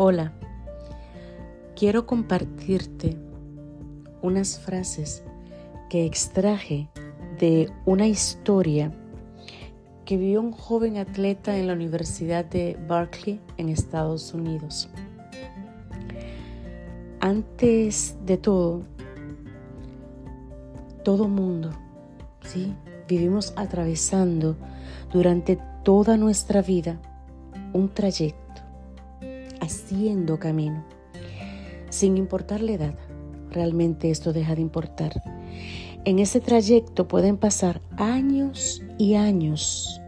Hola, quiero compartirte unas frases que extraje de una historia que vivió un joven atleta en la Universidad de Berkeley en Estados Unidos. Antes de todo, todo mundo, ¿sí? Vivimos atravesando durante toda nuestra vida un trayecto haciendo camino, sin importar la edad. Realmente esto deja de importar. En ese trayecto pueden pasar años y años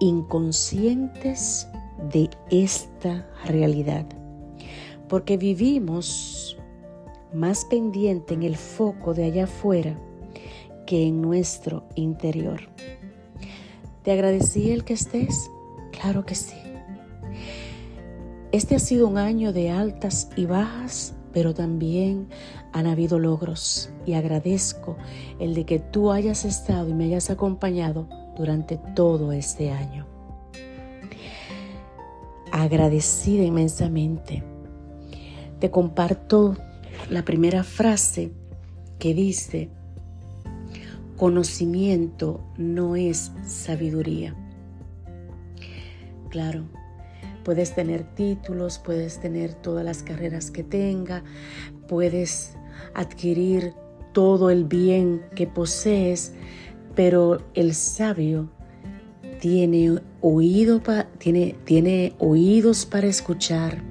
inconscientes de esta realidad, porque vivimos más pendiente en el foco de allá afuera que en nuestro interior. ¿Te agradecí el que estés? Claro que sí. Este ha sido un año de altas y bajas, pero también han habido logros y agradezco el de que tú hayas estado y me hayas acompañado durante todo este año. Agradecida inmensamente. Te comparto la primera frase que dice, conocimiento no es sabiduría. Claro, Puedes tener títulos, puedes tener todas las carreras que tenga, puedes adquirir todo el bien que posees, pero el sabio tiene, tiene oídos para escuchar,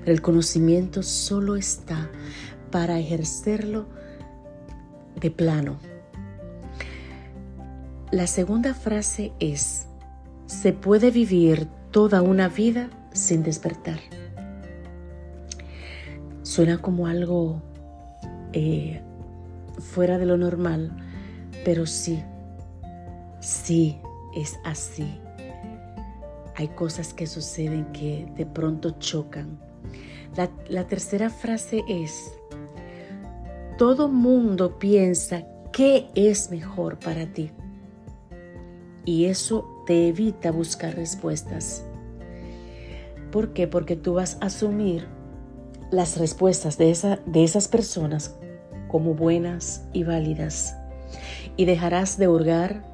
pero el conocimiento solo está para ejercerlo de plano. La segunda frase es, se puede vivir toda una vida sin despertar. Suena como algo eh, fuera de lo normal, pero sí, sí es así. Hay cosas que suceden que de pronto chocan. La, la tercera frase es, todo mundo piensa qué es mejor para ti. Y eso te evita buscar respuestas. ¿Por qué? Porque tú vas a asumir las respuestas de, esa, de esas personas como buenas y válidas. Y dejarás de hurgar,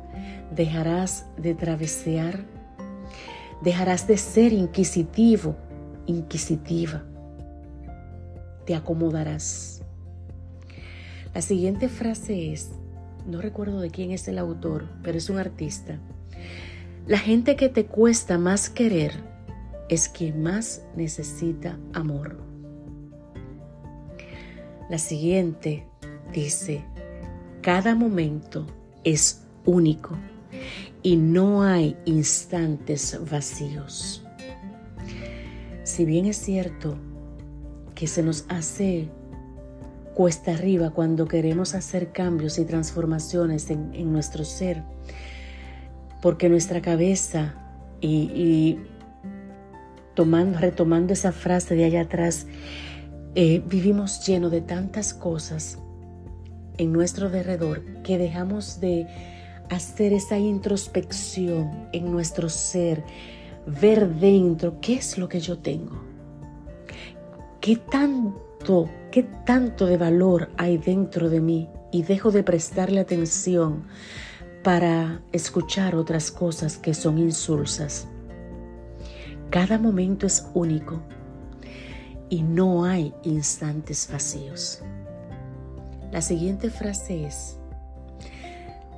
dejarás de travesear, dejarás de ser inquisitivo, inquisitiva. Te acomodarás. La siguiente frase es, no recuerdo de quién es el autor, pero es un artista. La gente que te cuesta más querer es quien más necesita amor. La siguiente dice, cada momento es único y no hay instantes vacíos. Si bien es cierto que se nos hace cuesta arriba cuando queremos hacer cambios y transformaciones en, nuestro ser, porque nuestra cabeza y, tomando, retomando esa frase de allá atrás, eh, vivimos lleno de tantas cosas en nuestro derredor que dejamos de hacer esa introspección en nuestro ser, ver dentro qué es lo que yo tengo, qué tanto qué tanto de valor hay dentro de mí y dejo de prestarle atención para escuchar otras cosas que son insulsas. Cada momento es único y no hay instantes vacíos. La siguiente frase es,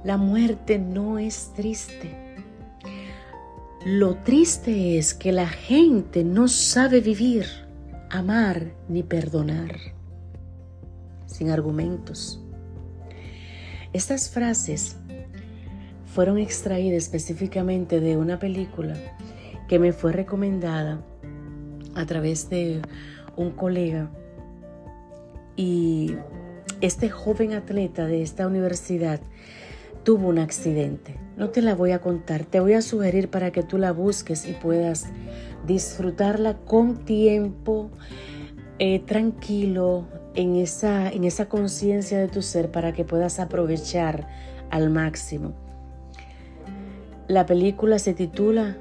la muerte no es triste. Lo triste es que la gente no sabe vivir amar ni perdonar, sin argumentos. Estas frases fueron extraídas específicamente de una película que me fue recomendada a través de un colega y este joven atleta de esta universidad tuvo un accidente. No te la voy a contar, te voy a sugerir para que tú la busques y puedas disfrutarla con tiempo, eh, tranquilo, en esa, en esa conciencia de tu ser para que puedas aprovechar al máximo. La película se titula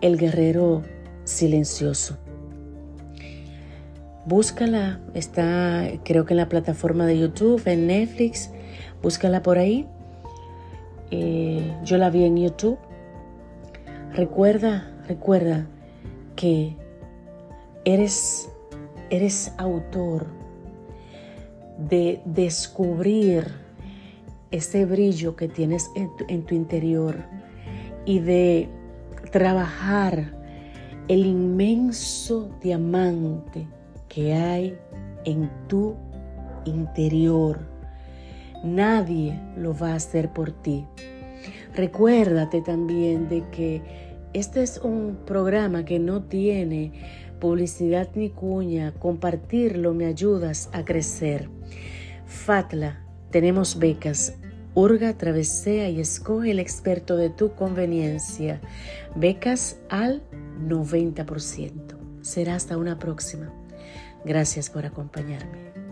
El guerrero silencioso. Búscala, está creo que en la plataforma de YouTube, en Netflix, búscala por ahí. Eh, yo la vi en YouTube. Recuerda, recuerda que eres, eres autor de descubrir ese brillo que tienes en tu interior y de trabajar el inmenso diamante que hay en tu interior. Nadie lo va a hacer por ti. Recuérdate también de que este es un programa que no tiene publicidad ni cuña. Compartirlo me ayudas a crecer. Fatla, tenemos becas. Urga, travesea y escoge el experto de tu conveniencia. Becas al 90%. Será hasta una próxima. Gracias por acompañarme.